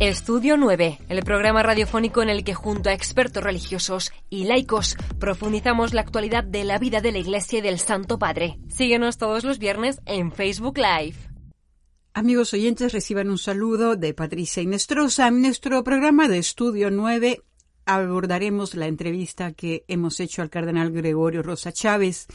Estudio 9, el programa radiofónico en el que junto a expertos religiosos y laicos profundizamos la actualidad de la vida de la Iglesia y del Santo Padre. Síguenos todos los viernes en Facebook Live. Amigos oyentes, reciban un saludo de Patricia Inestrosa. En nuestro programa de Estudio 9 abordaremos la entrevista que hemos hecho al cardenal Gregorio Rosa Chávez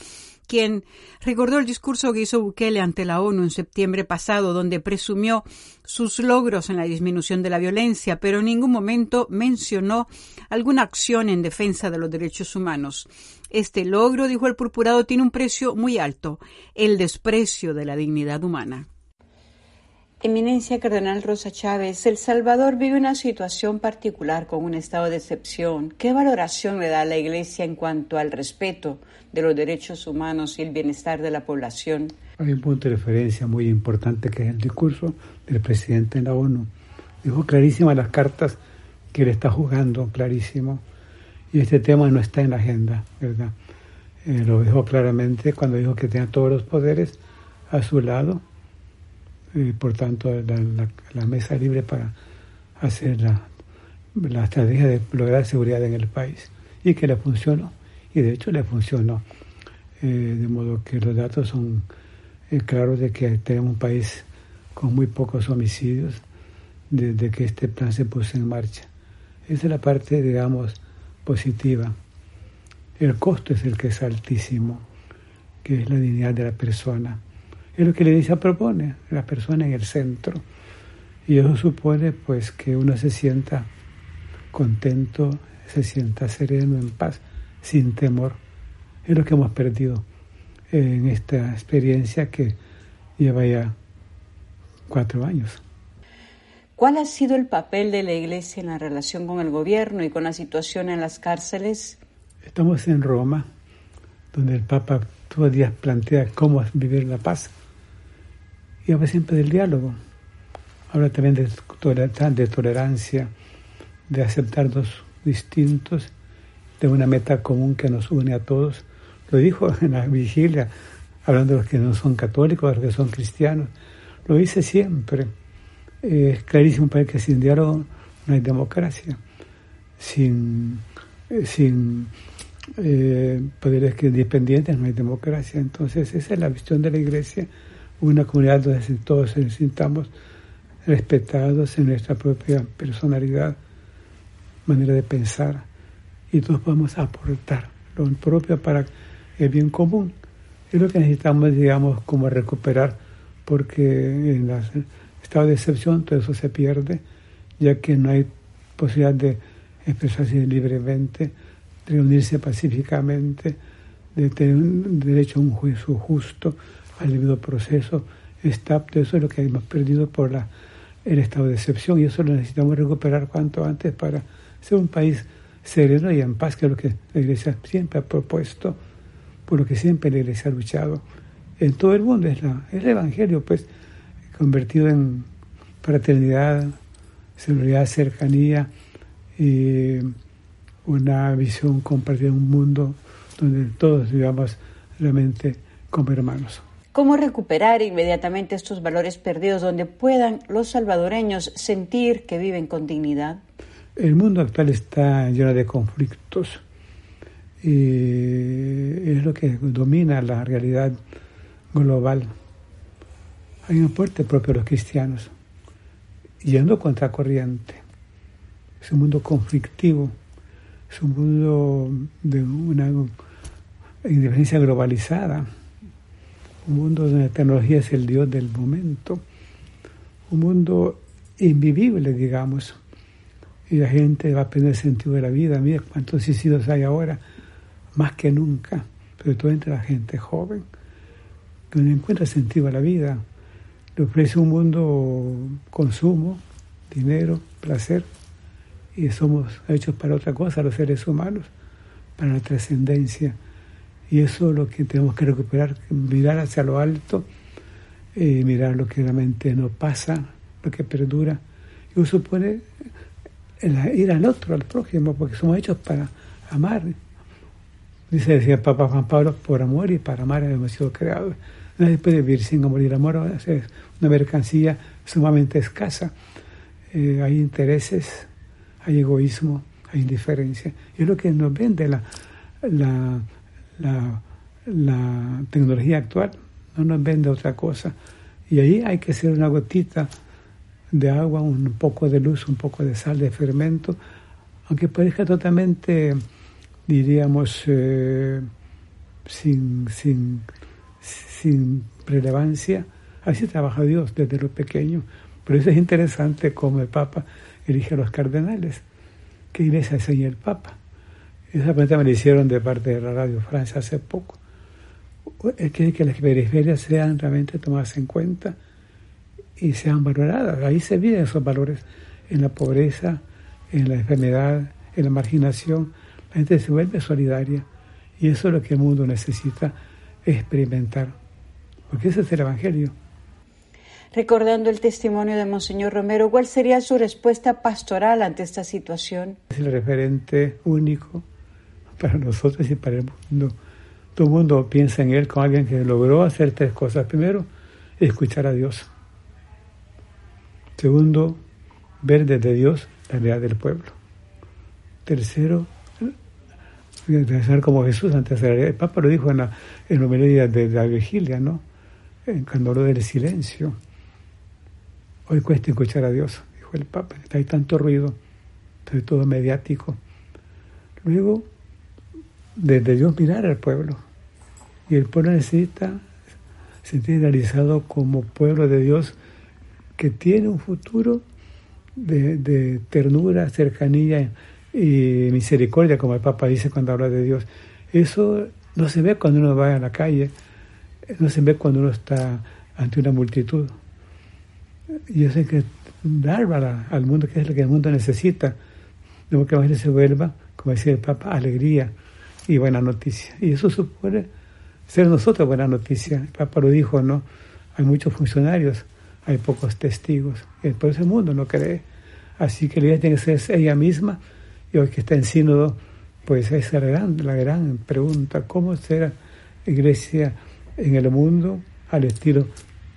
quien recordó el discurso que hizo Bukele ante la ONU en septiembre pasado, donde presumió sus logros en la disminución de la violencia, pero en ningún momento mencionó alguna acción en defensa de los derechos humanos. Este logro, dijo el purpurado, tiene un precio muy alto, el desprecio de la dignidad humana. Eminencia Cardenal Rosa Chávez, El Salvador vive una situación particular con un estado de excepción. ¿Qué valoración le da la Iglesia en cuanto al respeto de los derechos humanos y el bienestar de la población? Hay un punto de referencia muy importante que es el discurso del presidente en la ONU. Dijo clarísimas las cartas que él está jugando, clarísimo. Y este tema no está en la agenda, ¿verdad? Eh, lo dijo claramente cuando dijo que tenía todos los poderes a su lado por tanto la, mesa libre para hacer la, la, estrategia de lograr seguridad en el país y que le funcionó. Y de hecho le funcionó. Eh, de modo que los datos son eh, claros de que tenemos un país con muy pocos homicidios desde que este plan se puso en marcha. Esa es la parte digamos positiva. El costo es el que es altísimo que es la dignidad de la persona es lo que la iglesia propone, la persona en el centro. Y eso supone pues que uno se sienta contento, se sienta sereno, en paz, sin temor. Es lo que hemos perdido en esta experiencia que lleva ya cuatro años. ¿Cuál ha sido el papel de la Iglesia en la relación con el gobierno y con la situación en las cárceles? Estamos en Roma, donde el Papa todos los días plantea cómo vivir la paz y habla siempre del diálogo. Habla también de, tolerancia, de aceptarnos distintos, de una meta común que nos une a todos. Lo dijo en la vigilia, hablando de los que no son católicos, de los que son cristianos. Lo dice siempre. es clarísimo para que sin diálogo no hay democracia. Sin, eh, sin eh, poderes independientes no hay democracia. Entonces esa es la visión de la Iglesia una comunidad donde todos nos sintamos respetados en nuestra propia personalidad, manera de pensar, y todos podemos aportar lo propio para el bien común. Es lo que necesitamos, digamos, como recuperar, porque en el estado de excepción todo eso se pierde, ya que no hay posibilidad de expresarse libremente, de reunirse pacíficamente, de tener un derecho a un juicio justo, al debido proceso está, eso es lo que hemos perdido por la, el estado de excepción y eso lo necesitamos recuperar cuanto antes para ser un país sereno y en paz, que es lo que la Iglesia siempre ha propuesto, por lo que siempre la Iglesia ha luchado en todo el mundo, es, la, el Evangelio, pues, convertido en fraternidad, seguridad, cercanía y una visión compartida en un mundo donde todos vivamos realmente como hermanos. ¿Cómo recuperar inmediatamente estos valores perdidos donde puedan los salvadoreños sentir que viven con dignidad? El mundo actual está lleno de conflictos y es lo que domina la realidad global. Hay un fuerte propio de los cristianos, yendo contra corriente. Es un mundo conflictivo, es un mundo de una indiferencia globalizada un mundo donde la tecnología es el Dios del momento, un mundo invivible, digamos, y la gente va a perder sentido de la vida. Mira cuántos suicidios hay ahora, más que nunca, pero todo entre la gente joven, que no encuentra sentido a la vida. Le ofrece un mundo consumo, dinero, placer, y somos hechos para otra cosa, los seres humanos, para la trascendencia y eso es lo que tenemos que recuperar, mirar hacia lo alto, eh, mirar lo que realmente no pasa, lo que perdura. Eso supone ir al otro, al prójimo, porque somos hechos para amar. Dice, decía el Papa Juan Pablo, por amor y para amar hemos sido creados. Nadie puede vivir sin amor y el amor es una mercancía sumamente escasa. eh, hay intereses, hay egoísmo, hay indiferencia. Y es lo que nos vende la, la, tecnología actual, no nos vende otra cosa. Y ahí hay que hacer una gotita de agua, un poco de luz, un poco de sal, de fermento, aunque parezca totalmente, diríamos, eh, sin, sin, sin relevancia, así trabaja Dios desde lo pequeño. Por eso es interesante cómo el Papa elige a los cardenales. ¿Qué iglesia enseña el Papa? Esa pregunta me la hicieron de parte de la Radio Francia hace poco. Él quiere que las periferias sean realmente tomadas en cuenta y sean valoradas. Ahí se viven esos valores en la pobreza, en la enfermedad, en la marginación. La gente se vuelve solidaria y eso es lo que el mundo necesita experimentar, porque ese es el Evangelio. Recordando el testimonio de Monseñor Romero, ¿cuál sería su respuesta pastoral ante esta situación? Es el referente único para nosotros y para el mundo. Todo el mundo piensa en él como alguien que logró hacer tres cosas. Primero, escuchar a Dios. Segundo, ver desde Dios la realidad del pueblo. Tercero, ser como Jesús antes de la El Papa lo dijo en la, en de la vigilia, ¿no? Cuando habló del silencio Hoy cuesta escuchar a Dios, dijo el Papa, hay tanto ruido, sobre todo mediático. Luego, desde Dios mirar al pueblo. Y el pueblo necesita sentir realizado como pueblo de Dios que tiene un futuro de, ternura, cercanía y misericordia, como el Papa dice cuando habla de Dios. Eso no se ve cuando uno va a la calle, no se ve cuando uno está ante una multitud. Y eso hay que dar al mundo, que es lo que el mundo necesita. De que a se vuelva, como decía el Papa, alegría y buena noticia. Y eso supone ser nosotros buena noticia. El Papa lo dijo, ¿no? Hay muchos funcionarios, hay pocos testigos. Y por eso el mundo no cree. Así que la idea tiene que ser ella misma. Y hoy que está en sínodo, pues esa es la gran, la gran pregunta. ¿Cómo será iglesia en el mundo al estilo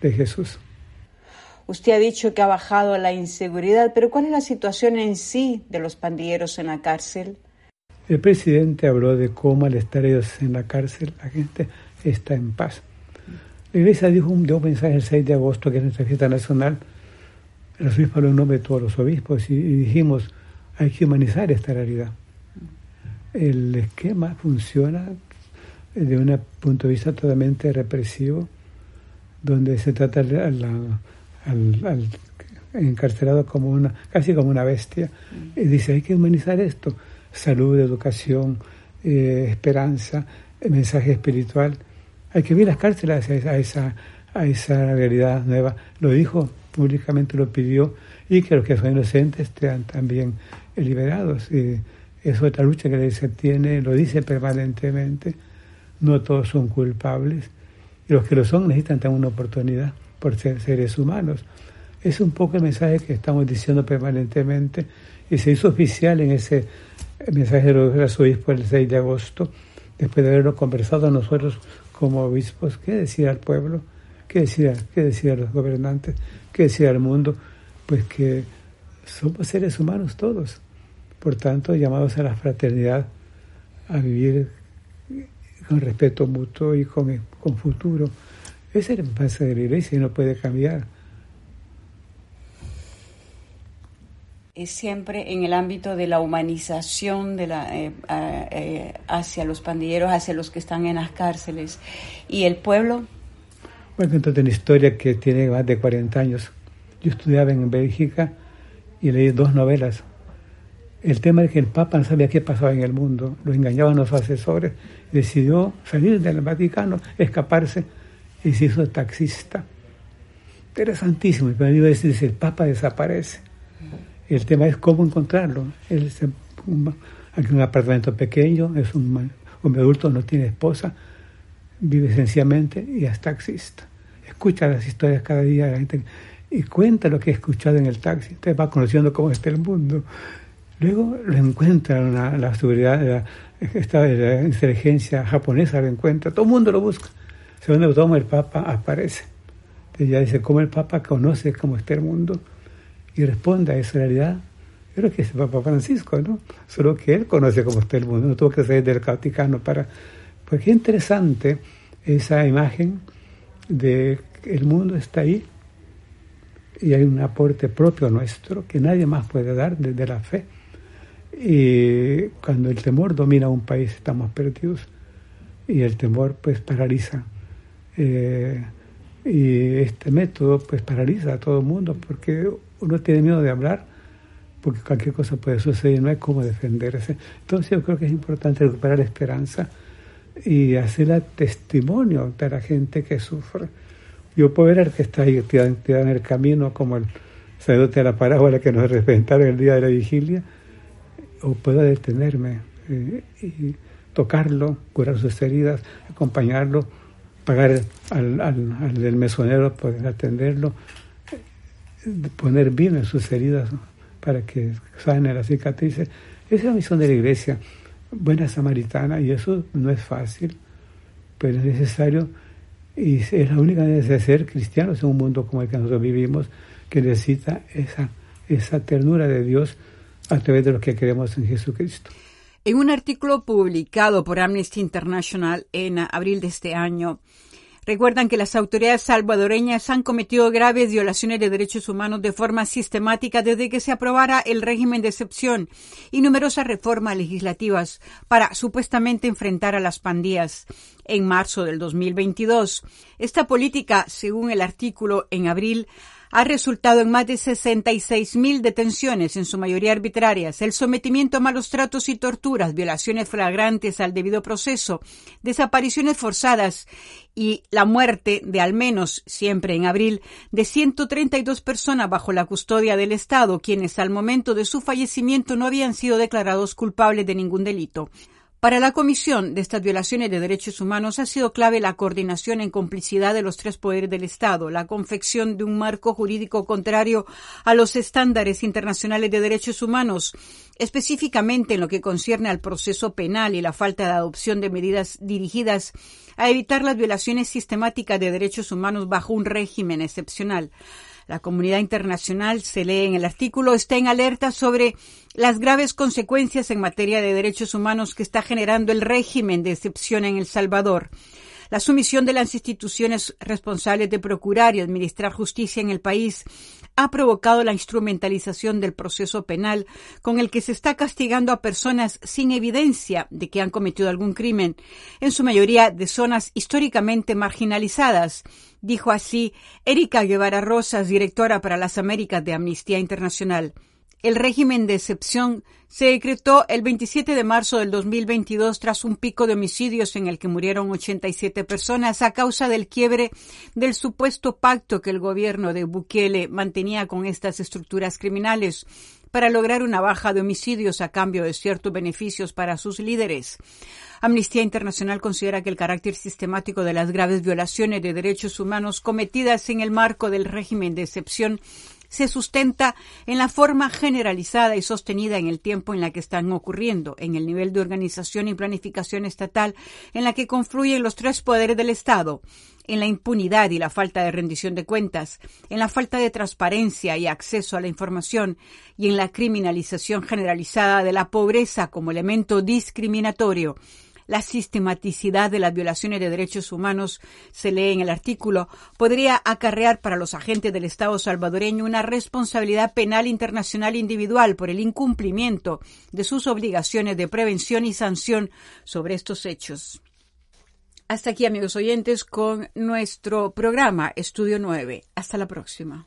de Jesús? Usted ha dicho que ha bajado la inseguridad, pero ¿cuál es la situación en sí de los pandilleros en la cárcel? El presidente habló de cómo al estar ellos en la cárcel la gente está en paz. La iglesia dijo un, dio un mensaje el 6 de agosto, que es nuestra fiesta nacional. El obispo habló en nombre de todos los obispos y, dijimos, hay que humanizar esta realidad. El esquema funciona desde un punto de vista totalmente represivo, donde se trata la al, encarcelado como una, casi como una bestia. Y dice, hay que humanizar esto. Salud, educación, eh, esperanza, mensaje espiritual. Hay que ver las cárceles a esa, a esa realidad nueva. Lo dijo públicamente, lo pidió, y que los que son inocentes sean también liberados. Y es otra lucha que se tiene, lo dice permanentemente. No todos son culpables. Y los que lo son necesitan también una oportunidad por ser seres humanos. Es un poco el mensaje que estamos diciendo permanentemente y se hizo oficial en ese mensaje de los obispos el 6 de agosto, después de haberlo conversado nosotros como obispos, qué decir al pueblo, qué decir, qué decir a los gobernantes, qué decir al mundo, pues que somos seres humanos todos, por tanto llamados a la fraternidad, a vivir con respeto mutuo y con, con futuro. Ese es el mensaje de la iglesia y no puede cambiar. Siempre en el ámbito de la humanización de la, eh, eh, hacia los pandilleros, hacia los que están en las cárceles. ¿Y el pueblo? Bueno, entonces una historia que tiene más de 40 años. Yo estudiaba en Bélgica y leí dos novelas. El tema es que el Papa no sabía qué pasaba en el mundo, lo engañaban los asesores, decidió salir del Vaticano, escaparse y se hizo taxista. Interesantísimo. Y para mí decir, el Papa desaparece. El tema es cómo encontrarlo. Él es un, un apartamento pequeño, es un hombre adulto, no tiene esposa, vive sencillamente y es taxista. Escucha las historias cada día de la gente y cuenta lo que ha escuchado en el taxi. Entonces va conociendo cómo está el mundo. Luego lo encuentra la seguridad, la, la inteligencia japonesa lo encuentra, todo el mundo lo busca segundo toma el Papa aparece. Entonces ya dice, cómo el Papa conoce cómo está el mundo y responde a esa realidad. Creo que es Papa Francisco, ¿no? Solo que él conoce cómo está el mundo, no tuvo que salir del Vaticano para... Porque es interesante esa imagen de que el mundo está ahí y hay un aporte propio nuestro que nadie más puede dar desde la fe. Y cuando el temor domina un país estamos perdidos y el temor pues paraliza. Eh, y este método pues paraliza a todo el mundo porque uno tiene miedo de hablar porque cualquier cosa puede suceder y no hay cómo defenderse. Entonces yo creo que es importante recuperar la esperanza y hacer testimonio de la gente que sufre. Yo puedo ver que está ahí tirado, en el camino como el sacerdote de la parábola que nos representaron el día de la vigilia, o puedo detenerme eh, y tocarlo, curar sus heridas, acompañarlo, pagar al, al, del mesonero, poder atenderlo, poner vino en sus heridas para que sane las cicatrices. Esa es la misión de la iglesia, buena samaritana, y eso no es fácil, pero es necesario y es la única manera de ser cristianos en un mundo como el que nosotros vivimos, que necesita esa, esa ternura de Dios a través de lo que creemos en Jesucristo. En un artículo publicado por Amnesty International en abril de este año, recuerdan que las autoridades salvadoreñas han cometido graves violaciones de derechos humanos de forma sistemática desde que se aprobara el régimen de excepción y numerosas reformas legislativas para supuestamente enfrentar a las pandillas en marzo del 2022. Esta política, según el artículo en abril, ha resultado en más de 66.000 detenciones, en su mayoría arbitrarias, el sometimiento a malos tratos y torturas, violaciones flagrantes al debido proceso, desapariciones forzadas y la muerte de al menos, siempre en abril, de 132 personas bajo la custodia del Estado, quienes al momento de su fallecimiento no habían sido declarados culpables de ningún delito. Para la Comisión de estas violaciones de derechos humanos ha sido clave la coordinación en complicidad de los tres poderes del Estado, la confección de un marco jurídico contrario a los estándares internacionales de derechos humanos, específicamente en lo que concierne al proceso penal y la falta de adopción de medidas dirigidas a evitar las violaciones sistemáticas de derechos humanos bajo un régimen excepcional. La comunidad internacional, se lee en el artículo, está en alerta sobre las graves consecuencias en materia de derechos humanos que está generando el régimen de excepción en El Salvador. La sumisión de las instituciones responsables de procurar y administrar justicia en el país ha provocado la instrumentalización del proceso penal con el que se está castigando a personas sin evidencia de que han cometido algún crimen, en su mayoría de zonas históricamente marginalizadas, dijo así Erika Guevara Rosas, directora para las Américas de Amnistía Internacional. El régimen de excepción se decretó el 27 de marzo del 2022 tras un pico de homicidios en el que murieron 87 personas a causa del quiebre del supuesto pacto que el gobierno de Bukele mantenía con estas estructuras criminales para lograr una baja de homicidios a cambio de ciertos beneficios para sus líderes. Amnistía Internacional considera que el carácter sistemático de las graves violaciones de derechos humanos cometidas en el marco del régimen de excepción se sustenta en la forma generalizada y sostenida en el tiempo en la que están ocurriendo, en el nivel de organización y planificación estatal en la que confluyen los tres poderes del Estado, en la impunidad y la falta de rendición de cuentas, en la falta de transparencia y acceso a la información y en la criminalización generalizada de la pobreza como elemento discriminatorio la sistematicidad de las violaciones de derechos humanos, se lee en el artículo, podría acarrear para los agentes del Estado salvadoreño una responsabilidad penal internacional individual por el incumplimiento de sus obligaciones de prevención y sanción sobre estos hechos. Hasta aquí, amigos oyentes, con nuestro programa Estudio 9. Hasta la próxima.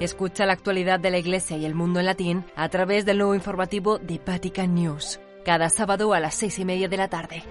Escucha la actualidad de la Iglesia y el mundo en latín a través del nuevo informativo de Vatican News, cada sábado a las seis y media de la tarde.